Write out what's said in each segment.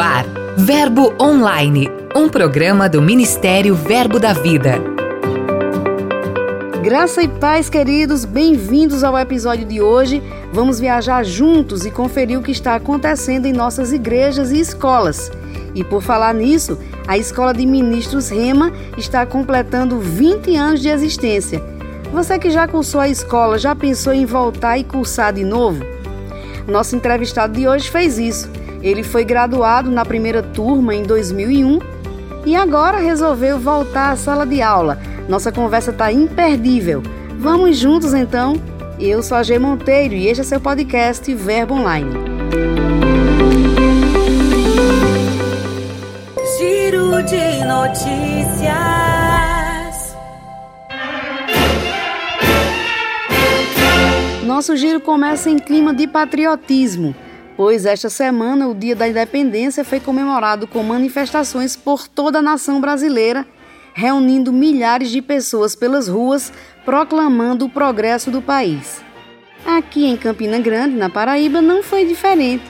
Ar, Verbo Online, um programa do Ministério Verbo da Vida. Graça e paz, queridos, bem-vindos ao episódio de hoje. Vamos viajar juntos e conferir o que está acontecendo em nossas igrejas e escolas. E por falar nisso, a Escola de Ministros Rema está completando 20 anos de existência. Você que já cursou a escola, já pensou em voltar e cursar de novo? Nosso entrevistado de hoje fez isso. Ele foi graduado na primeira turma em 2001 e agora resolveu voltar à sala de aula. Nossa conversa está imperdível. Vamos juntos então? Eu sou a G Monteiro e este é seu podcast Verbo Online. Giro de notícias. Nosso giro começa em clima de patriotismo pois esta semana o Dia da Independência foi comemorado com manifestações por toda a nação brasileira, reunindo milhares de pessoas pelas ruas proclamando o progresso do país. Aqui em Campina Grande, na Paraíba, não foi diferente.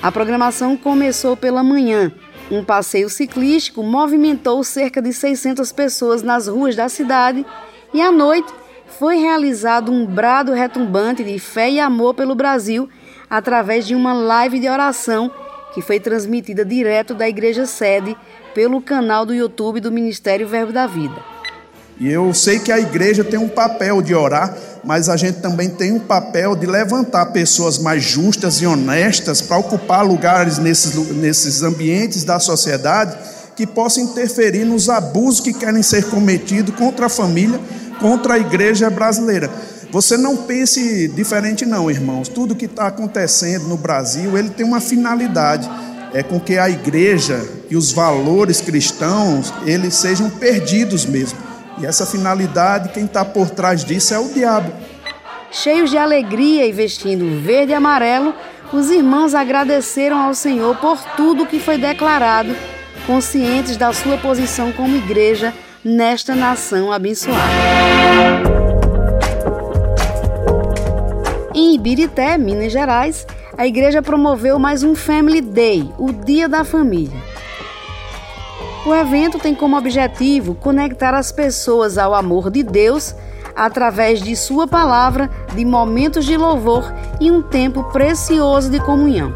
A programação começou pela manhã. Um passeio ciclístico movimentou cerca de 600 pessoas nas ruas da cidade e à noite foi realizado um brado retumbante de fé e amor pelo Brasil através de uma live de oração que foi transmitida direto da igreja sede pelo canal do YouTube do Ministério Verbo da Vida. E eu sei que a igreja tem um papel de orar, mas a gente também tem um papel de levantar pessoas mais justas e honestas para ocupar lugares nesses, nesses ambientes da sociedade que possam interferir nos abusos que querem ser cometidos contra a família, contra a igreja brasileira. Você não pense diferente não, irmãos. Tudo que está acontecendo no Brasil, ele tem uma finalidade, é com que a igreja e os valores cristãos, eles sejam perdidos mesmo. E essa finalidade, quem está por trás disso é o diabo. Cheios de alegria e vestindo verde e amarelo, os irmãos agradeceram ao Senhor por tudo que foi declarado, conscientes da sua posição como igreja nesta nação abençoada. Em Ibirité, Minas Gerais, a igreja promoveu mais um Family Day, o Dia da Família. O evento tem como objetivo conectar as pessoas ao amor de Deus através de Sua palavra, de momentos de louvor e um tempo precioso de comunhão.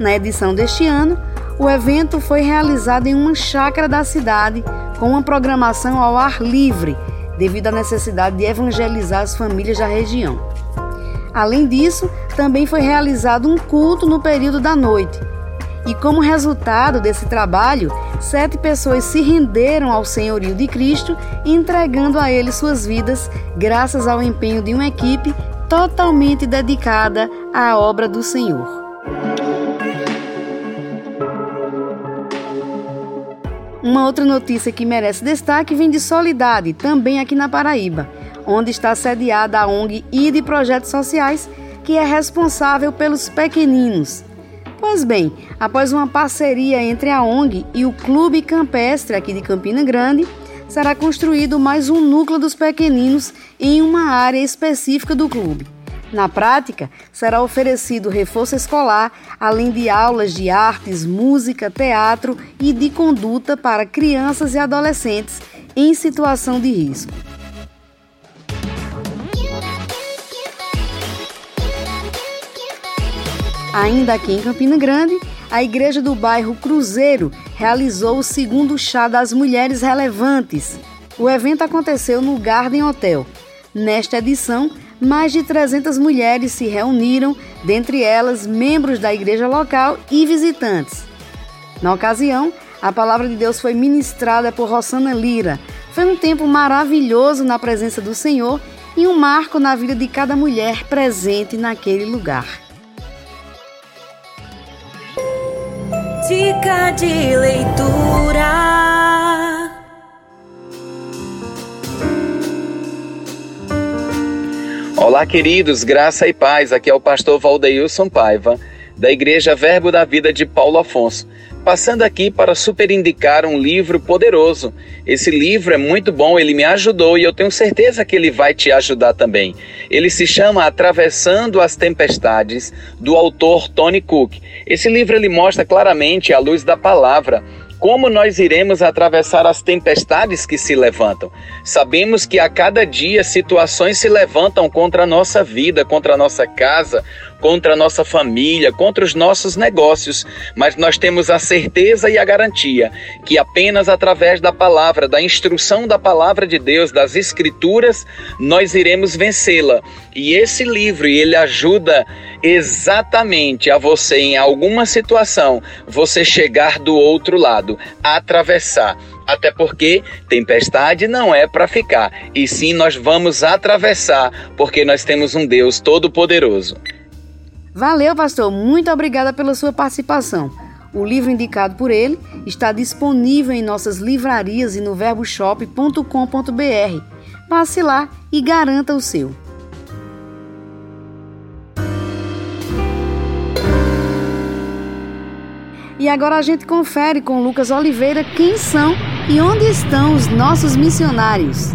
Na edição deste ano, o evento foi realizado em uma chácara da cidade com uma programação ao ar livre, devido à necessidade de evangelizar as famílias da região. Além disso, também foi realizado um culto no período da noite. E como resultado desse trabalho, sete pessoas se renderam ao senhorio de Cristo, entregando a ele suas vidas, graças ao empenho de uma equipe totalmente dedicada à obra do Senhor. Uma outra notícia que merece destaque vem de Solidade, também aqui na Paraíba onde está sediada a ONG e de Projetos Sociais, que é responsável pelos pequeninos. Pois bem, após uma parceria entre a ONG e o Clube Campestre aqui de Campina Grande, será construído mais um núcleo dos pequeninos em uma área específica do clube. Na prática, será oferecido reforço escolar, além de aulas de artes, música, teatro e de conduta para crianças e adolescentes em situação de risco. Ainda aqui em Campina Grande, a igreja do bairro Cruzeiro realizou o segundo chá das mulheres relevantes. O evento aconteceu no Garden Hotel. Nesta edição, mais de 300 mulheres se reuniram, dentre elas membros da igreja local e visitantes. Na ocasião, a palavra de Deus foi ministrada por Rosana Lira. Foi um tempo maravilhoso na presença do Senhor e um marco na vida de cada mulher presente naquele lugar. Dica de leitura. Olá, queridos, graça e paz. Aqui é o pastor Valdeilson Paiva, da Igreja Verbo da Vida de Paulo Afonso. Passando aqui para superindicar um livro poderoso. Esse livro é muito bom, ele me ajudou e eu tenho certeza que ele vai te ajudar também. Ele se chama Atravessando as Tempestades, do autor Tony Cook. Esse livro ele mostra claramente a luz da palavra como nós iremos atravessar as tempestades que se levantam? Sabemos que a cada dia situações se levantam contra a nossa vida, contra a nossa casa, contra a nossa família, contra os nossos negócios, mas nós temos a certeza e a garantia que apenas através da palavra, da instrução da palavra de Deus, das escrituras, nós iremos vencê-la. E esse livro, ele ajuda exatamente a você em alguma situação, você chegar do outro lado, atravessar. Até porque tempestade não é para ficar, e sim nós vamos atravessar, porque nós temos um Deus todo-poderoso. Valeu, pastor. Muito obrigada pela sua participação. O livro indicado por ele está disponível em nossas livrarias e no verboshop.com.br. Passe lá e garanta o seu. E agora a gente confere com Lucas Oliveira quem são e onde estão os nossos missionários.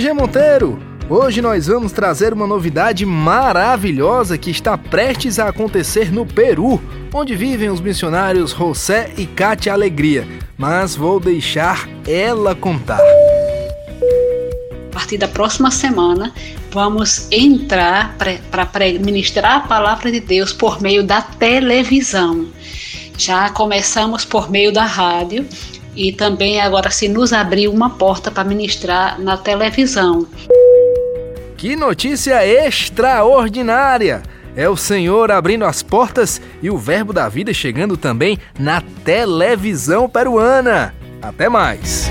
Oi, Monteiro! Hoje nós vamos trazer uma novidade maravilhosa que está prestes a acontecer no Peru, onde vivem os missionários José e Cátia Alegria. Mas vou deixar ela contar. A partir da próxima semana, vamos entrar para ministrar a palavra de Deus por meio da televisão. Já começamos por meio da rádio e também agora se nos abriu uma porta para ministrar na televisão. Que notícia extraordinária! É o Senhor abrindo as portas e o Verbo da Vida chegando também na televisão peruana. Até mais!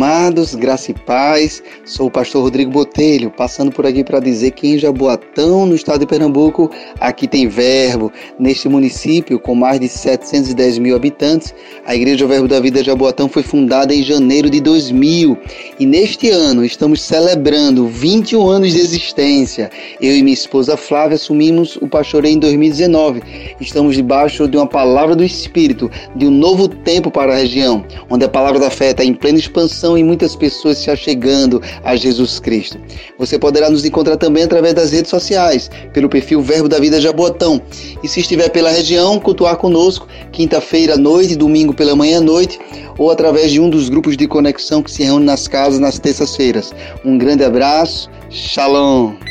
Amados, graça e paz. Sou o pastor Rodrigo Botelho, passando por aqui para dizer que em Jaboatão, no estado de Pernambuco, aqui tem verbo. Neste município, com mais de 710 mil habitantes, a Igreja Verbo da Vida Jaboatão foi fundada em janeiro de 2000 e neste ano estamos celebrando 21 anos de existência. Eu e minha esposa Flávia assumimos o pastoreio em 2019. Estamos debaixo de uma palavra do Espírito, de um novo tempo para a região, onde a palavra da fé está em plena expansão e muitas pessoas se achegando a Jesus Cristo. Você poderá nos encontrar também através das redes sociais, pelo perfil Verbo da Vida Jabotão. E se estiver pela região, cultuar conosco, quinta-feira à noite, domingo pela manhã à noite, ou através de um dos grupos de conexão que se reúne nas casas nas terças-feiras. Um grande abraço, shalom!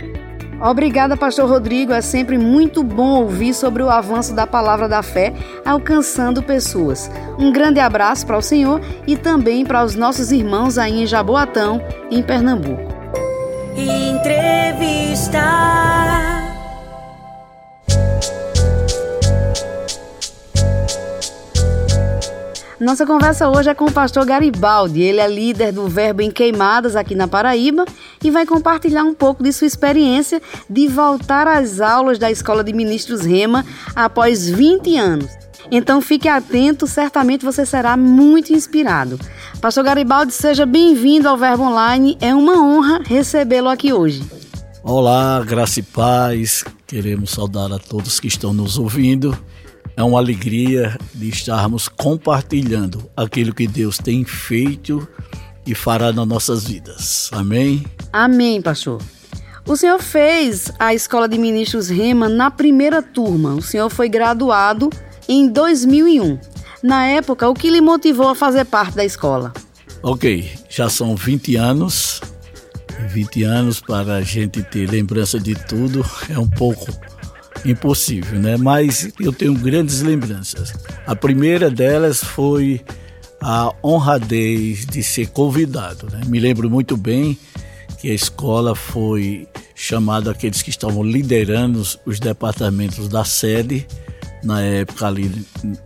Obrigada, Pastor Rodrigo. É sempre muito bom ouvir sobre o avanço da palavra da fé alcançando pessoas. Um grande abraço para o Senhor e também para os nossos irmãos aí em Jaboatão, em Pernambuco. Nossa conversa hoje é com o pastor Garibaldi. Ele é líder do Verbo em Queimadas aqui na Paraíba e vai compartilhar um pouco de sua experiência de voltar às aulas da Escola de Ministros Rema após 20 anos. Então fique atento, certamente você será muito inspirado. Pastor Garibaldi, seja bem-vindo ao Verbo Online. É uma honra recebê-lo aqui hoje. Olá, graça e paz. Queremos saudar a todos que estão nos ouvindo é uma alegria de estarmos compartilhando aquilo que Deus tem feito e fará nas nossas vidas. Amém? Amém, pastor. O senhor fez a Escola de Ministros Rema na primeira turma. O senhor foi graduado em 2001. Na época, o que lhe motivou a fazer parte da escola? Ok, já são 20 anos. 20 anos para a gente ter lembrança de tudo é um pouco impossível, né? Mas eu tenho grandes lembranças. A primeira delas foi a honradez de ser convidado. Né? Me lembro muito bem que a escola foi chamada aqueles que estavam liderando os departamentos da sede na época ali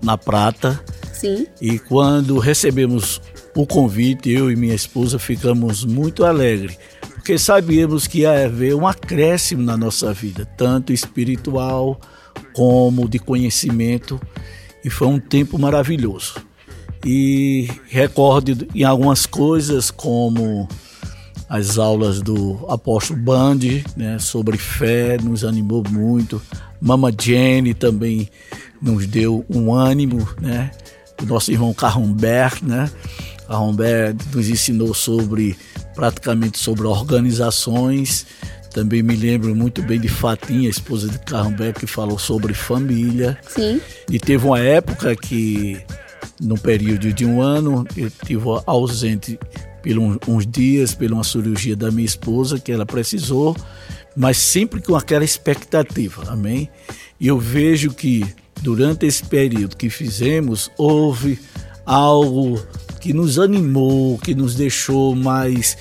na Prata. Sim. E quando recebemos o convite, eu e minha esposa ficamos muito alegres porque sabíamos que ia haver um acréscimo na nossa vida, tanto espiritual como de conhecimento, e foi um tempo maravilhoso. E recordo em algumas coisas como as aulas do apóstolo Bandi, né, sobre fé, nos animou muito. Mama Jenny também nos deu um ânimo, né? O nosso irmão Carrombert, né? Carrombert nos ensinou sobre praticamente sobre organizações. Também me lembro muito bem de Fatinha, esposa de Carrombert, que falou sobre família. Sim. E teve uma época que, no período de um ano, eu estive ausente por uns dias, por uma cirurgia da minha esposa, que ela precisou, mas sempre com aquela expectativa, amém? E eu vejo que durante esse período que fizemos, houve algo que nos animou, que nos deixou mais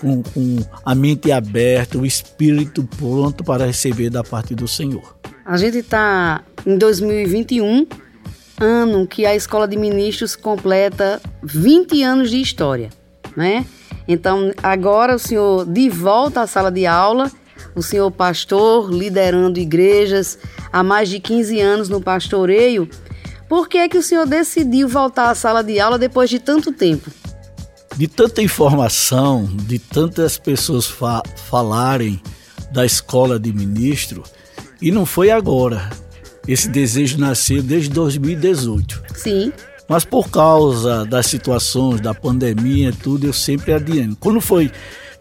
com, com, a mente aberta, o espírito pronto para receber da parte do Senhor. A gente está em 2021, ano que a Escola de Ministros completa 20 anos de história, né? Então, agora o senhor de volta à sala de aula, o senhor pastor liderando igrejas há mais de 15 anos no pastoreio, por que, é que o senhor decidiu voltar à sala de aula depois de tanto tempo? De tanta informação, de tantas pessoas fa falarem da escola de ministro, e não foi agora. Esse desejo nasceu desde 2018. Sim. Mas por causa das situações, da pandemia tudo, eu sempre adiando. Quando foi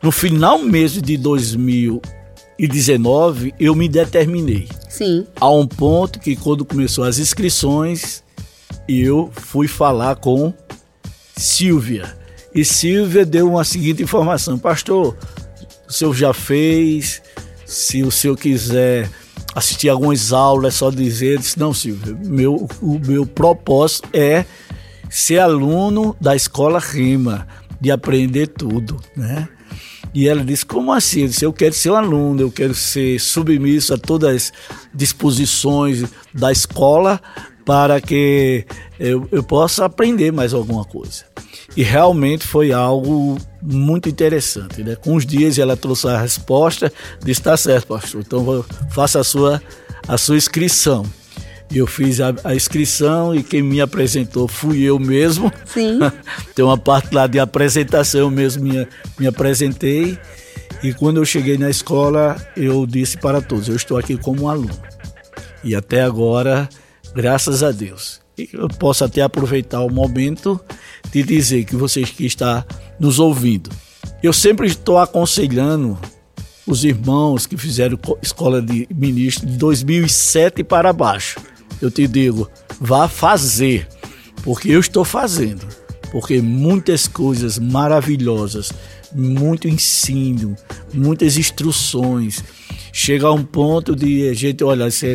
no final mesmo de 2019, eu me determinei. Sim. A um ponto que quando começou as inscrições, eu fui falar com Silvia. E Silvia deu uma seguinte informação: Pastor, o senhor já fez, se o senhor quiser assistir algumas aulas, é só dizer. Eu disse, Não, Silvia, meu, o meu propósito é ser aluno da escola Rima, de aprender tudo, né? E ela disse: Como assim? Eu disse: Eu quero ser um aluno, eu quero ser submisso a todas as disposições da escola para que eu, eu possa aprender mais alguma coisa. E realmente foi algo muito interessante. Né? Com os dias ela trouxe a resposta, disse: Está certo, pastor, então faça a sua, a sua inscrição. Eu fiz a, a, inscrição e quem me apresentou fui eu mesmo. Sim. Tem uma parte lá de apresentação, eu mesmo me, me apresentei. E quando eu cheguei na escola, eu disse para todos: eu estou aqui como um aluno. E até agora Graças a Deus. Eu posso até aproveitar o momento de dizer que vocês que estão nos ouvindo, eu sempre estou aconselhando os irmãos que fizeram escola de ministro de 2007 para baixo. Eu te digo, vá fazer, porque eu estou fazendo. Porque muitas coisas maravilhosas, muito ensino, muitas instruções, chega a um ponto de gente olhar, isso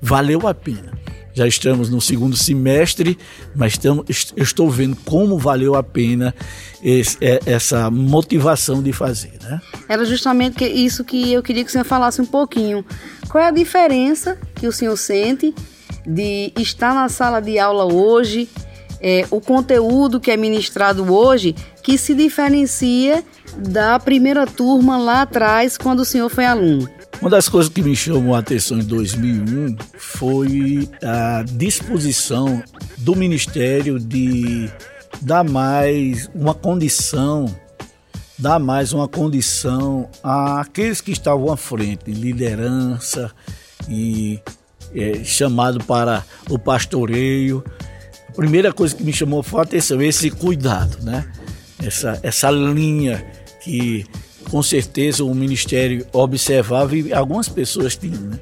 valeu a pena já estamos no segundo semestre, mas eu estou vendo como valeu a pena esse, é, essa motivação de fazer. Né? Era justamente isso que eu queria que o senhor falasse um pouquinho. Qual é a diferença que o senhor sente de estar na sala de aula hoje, é, o conteúdo que é ministrado hoje, que se diferencia da primeira turma lá atrás, quando o senhor foi aluno? Uma das coisas que me chamou a atenção em 2001 foi a disposição do Ministério de dar mais uma condição, dar mais uma condição àqueles que estavam à frente, liderança e é, chamado para o pastoreio. A primeira coisa que me chamou foi a atenção, esse cuidado, né? Essa, essa linha que com certeza o Ministério observava e algumas pessoas tinham. Né?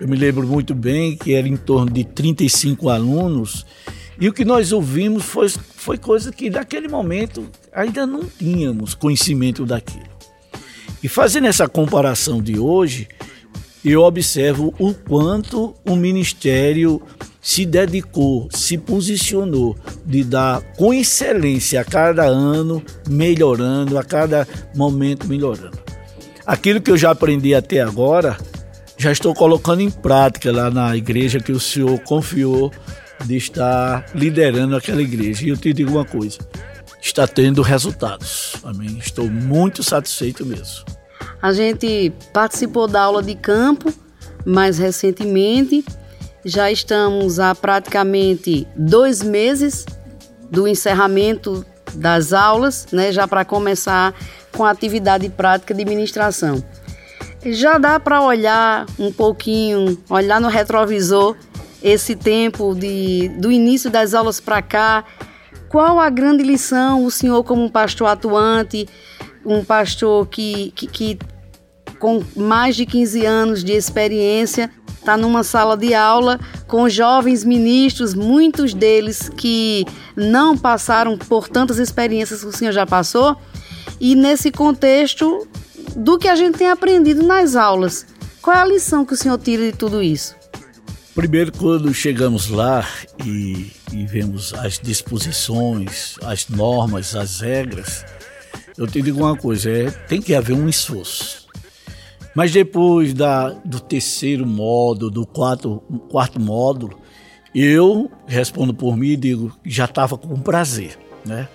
Eu me lembro muito bem que era em torno de 35 alunos e o que nós ouvimos foi, foi coisa que naquele momento ainda não tínhamos conhecimento daquilo. E fazendo essa comparação de hoje, eu observo o quanto o Ministério se dedicou, se posicionou de dar com excelência a cada ano, melhorando, a cada momento melhorando. Aquilo que eu já aprendi até agora, já estou colocando em prática lá na igreja que o Senhor confiou de estar liderando aquela igreja. E eu te digo uma coisa: está tendo resultados. Amém. Estou muito satisfeito mesmo. A gente participou da aula de campo mais recentemente. Já estamos há praticamente dois meses do encerramento das aulas, né, já para começar com a atividade prática de ministração. Já dá para olhar um pouquinho, olhar no retrovisor esse tempo de, do início das aulas para cá. Qual a grande lição o senhor, como um pastor atuante, um pastor que, que, que com mais de 15 anos de experiência, está numa sala de aula com jovens ministros, muitos deles que não passaram por tantas experiências que o senhor já passou, e nesse contexto do que a gente tem aprendido nas aulas. Qual é a lição que o senhor tira de tudo isso? Primeiro, quando chegamos lá e, e vemos as disposições, as normas, as regras, eu te digo uma coisa: é, tem que haver um esforço. Mas depois da, do terceiro módulo, do quarto, quarto módulo, eu respondo por mim e digo já estava com prazer, né?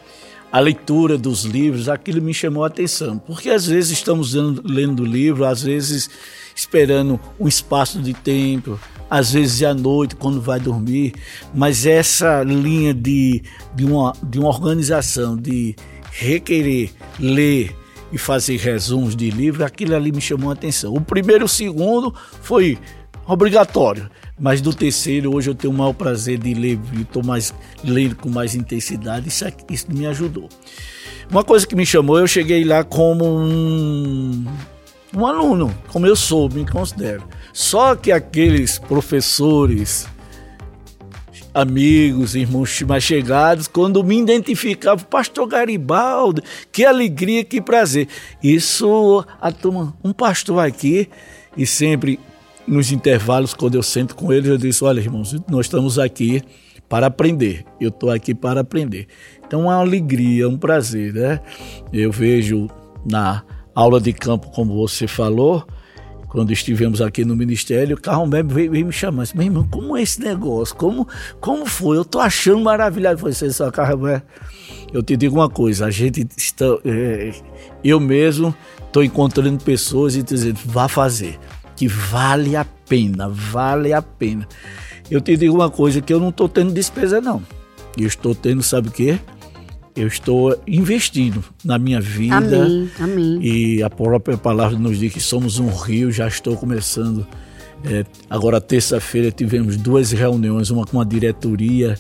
A leitura dos livros, aquilo me chamou a atenção, porque às vezes estamos lendo livro, às vezes esperando um espaço de tempo, às vezes à noite, quando vai dormir, mas essa linha de, de, uma, de uma organização, de requerer ler e fazer resumos de livro, aquilo ali me chamou a atenção. O primeiro e o segundo foi obrigatório, mas do terceiro hoje eu tenho o maior prazer de ler, estou mais lendo com mais intensidade, isso, isso me ajudou. Uma coisa que me chamou, eu cheguei lá como um, um aluno, como eu sou, me considero. Só que aqueles professores amigos, irmãos mais chegados, quando me identificavam, pastor Garibaldi, que alegria, que prazer. Isso, a turma, um pastor aqui, e sempre nos intervalos, quando eu sento com eles, eu disse: olha, irmãos, nós estamos aqui para aprender, eu estou aqui para aprender. Então, é uma alegria, um prazer, né? Eu vejo na aula de campo, como você falou, quando estivemos aqui no ministério, o Carro veio, veio, me chamar. Disse, meu irmão, como é esse negócio? Como, como foi? Eu tô achando maravilhoso. Foi ser só Carro Bebe. Eu te digo uma coisa, a gente está. É, eu mesmo estou encontrando pessoas e dizendo, vá fazer. Que vale a pena, vale a pena. Eu te digo uma coisa, que eu não estou tendo despesa, não. Eu estou tendo, sabe o quê? Eu estou investindo na minha vida. Amém, amém. E a própria palavra nos diz que somos um rio, já estou começando. É, agora, terça-feira, tivemos duas reuniões, uma com a diretoria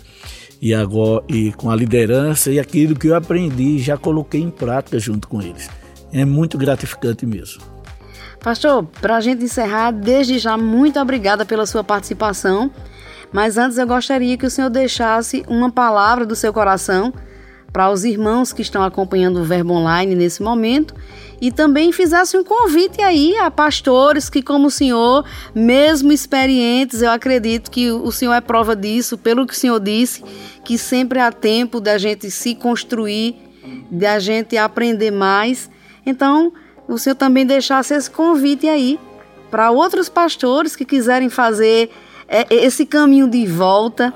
e agora e com a liderança, e aquilo que eu aprendi já coloquei em prática junto com eles. É muito gratificante mesmo. Pastor, para a gente encerrar, desde já, muito obrigada pela sua participação. Mas antes eu gostaria que o senhor deixasse uma palavra do seu coração para os irmãos que estão acompanhando o Verbo Online nesse momento e também fizesse um convite aí a pastores que, como o senhor, mesmo experientes, eu acredito que o senhor é prova disso, pelo que o senhor disse, que sempre há tempo da gente se construir, da gente aprender mais. Então, o senhor também deixasse esse convite aí para outros pastores que quiserem fazer é, esse caminho de volta,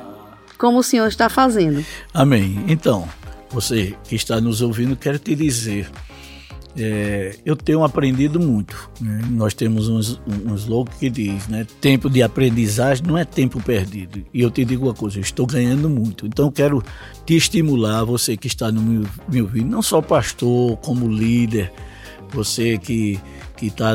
como o senhor está fazendo. Amém. Então, você que está nos ouvindo, quero te dizer, é, eu tenho aprendido muito. Né? Nós temos uns, um slogan que diz, né? Tempo de aprendizagem não é tempo perdido. E eu te digo uma coisa, eu estou ganhando muito. Então eu quero te estimular, você que está no me ouvindo, não só pastor, como líder, você que que está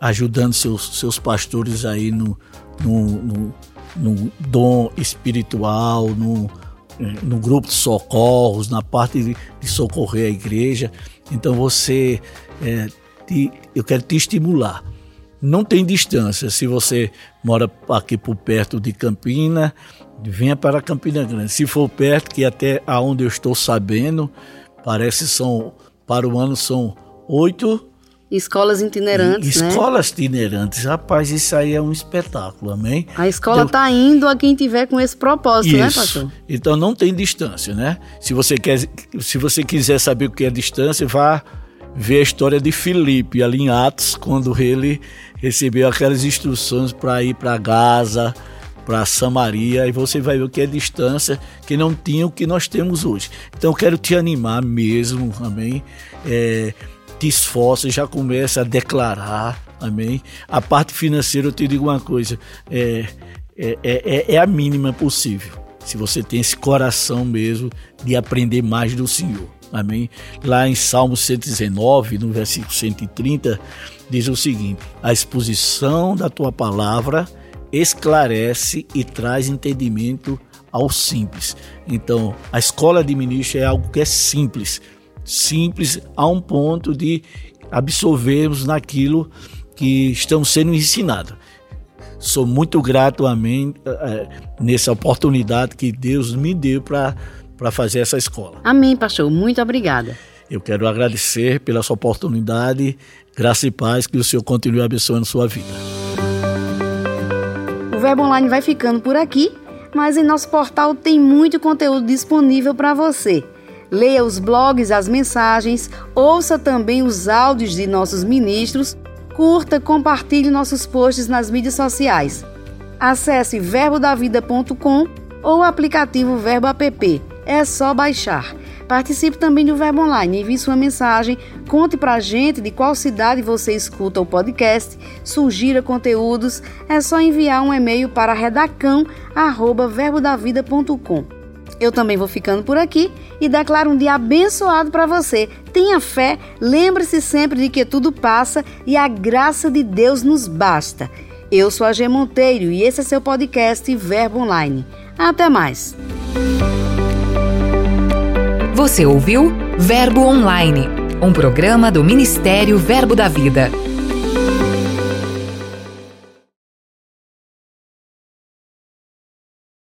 ajudando seus, seus pastores aí no, no, no, no dom espiritual, no, no grupo de socorros, na parte de, de socorrer a igreja. Então você, é, te, eu quero te estimular. Não tem distância. Se você mora aqui por perto de Campina, venha para Campina Grande. Se for perto, que até aonde eu estou sabendo, parece são para o ano são oito Escolas itinerantes, né? Escolas né? itinerantes, rapaz, isso aí é um espetáculo, amém? A escola está então, indo a quem tiver com esse propósito, né, isso. né, pastor? Então não tem distância, né? Se você, quer, se você quiser saber o que é distância, vá ver a história de Filipe ali em Atos, quando ele recebeu aquelas instruções para ir para Gaza, para Samaria e você vai ver o que é distância que não tinha o que nós temos hoje. Então eu quero te animar mesmo, amém? É, te esforça, já começa a declarar, amém? A parte financeira, eu te digo uma coisa, é, é, é, é a mínima possível. Se você tem esse coração mesmo de aprender mais do Senhor. Amém? Lá em Salmo 119, no versículo 130, diz o seguinte: A exposição da tua palavra esclarece e traz entendimento ao simples. Então, a escola de ministro é algo que é simples, simples a um ponto de absorvermos naquilo que estamos sendo ensinados. Sou muito grato a mim é, nessa oportunidade que Deus me deu para fazer essa escola. Amém, pastor. Muito obrigada. Eu quero agradecer pela sua oportunidade. Graça e paz, que o Senhor continue abençoando sua vida. O Verbo Online vai ficando por aqui, mas em nosso portal tem muito conteúdo disponível para você. Leia os blogs, as mensagens, ouça também os áudios de nossos ministros, curta, compartilhe nossos posts nas mídias sociais. Acesse verbodavida.com ou o aplicativo Verbo App. É só baixar. Participe também do Verbo Online, envie sua mensagem, conte pra gente de qual cidade você escuta o podcast, sugira conteúdos, é só enviar um e-mail para redacão@verbodavida.com. Eu também vou ficando por aqui e declaro um dia abençoado para você. Tenha fé, lembre-se sempre de que tudo passa e a graça de Deus nos basta. Eu sou a G Monteiro e esse é seu podcast Verbo Online. Até mais. Você ouviu Verbo Online, um programa do Ministério Verbo da Vida.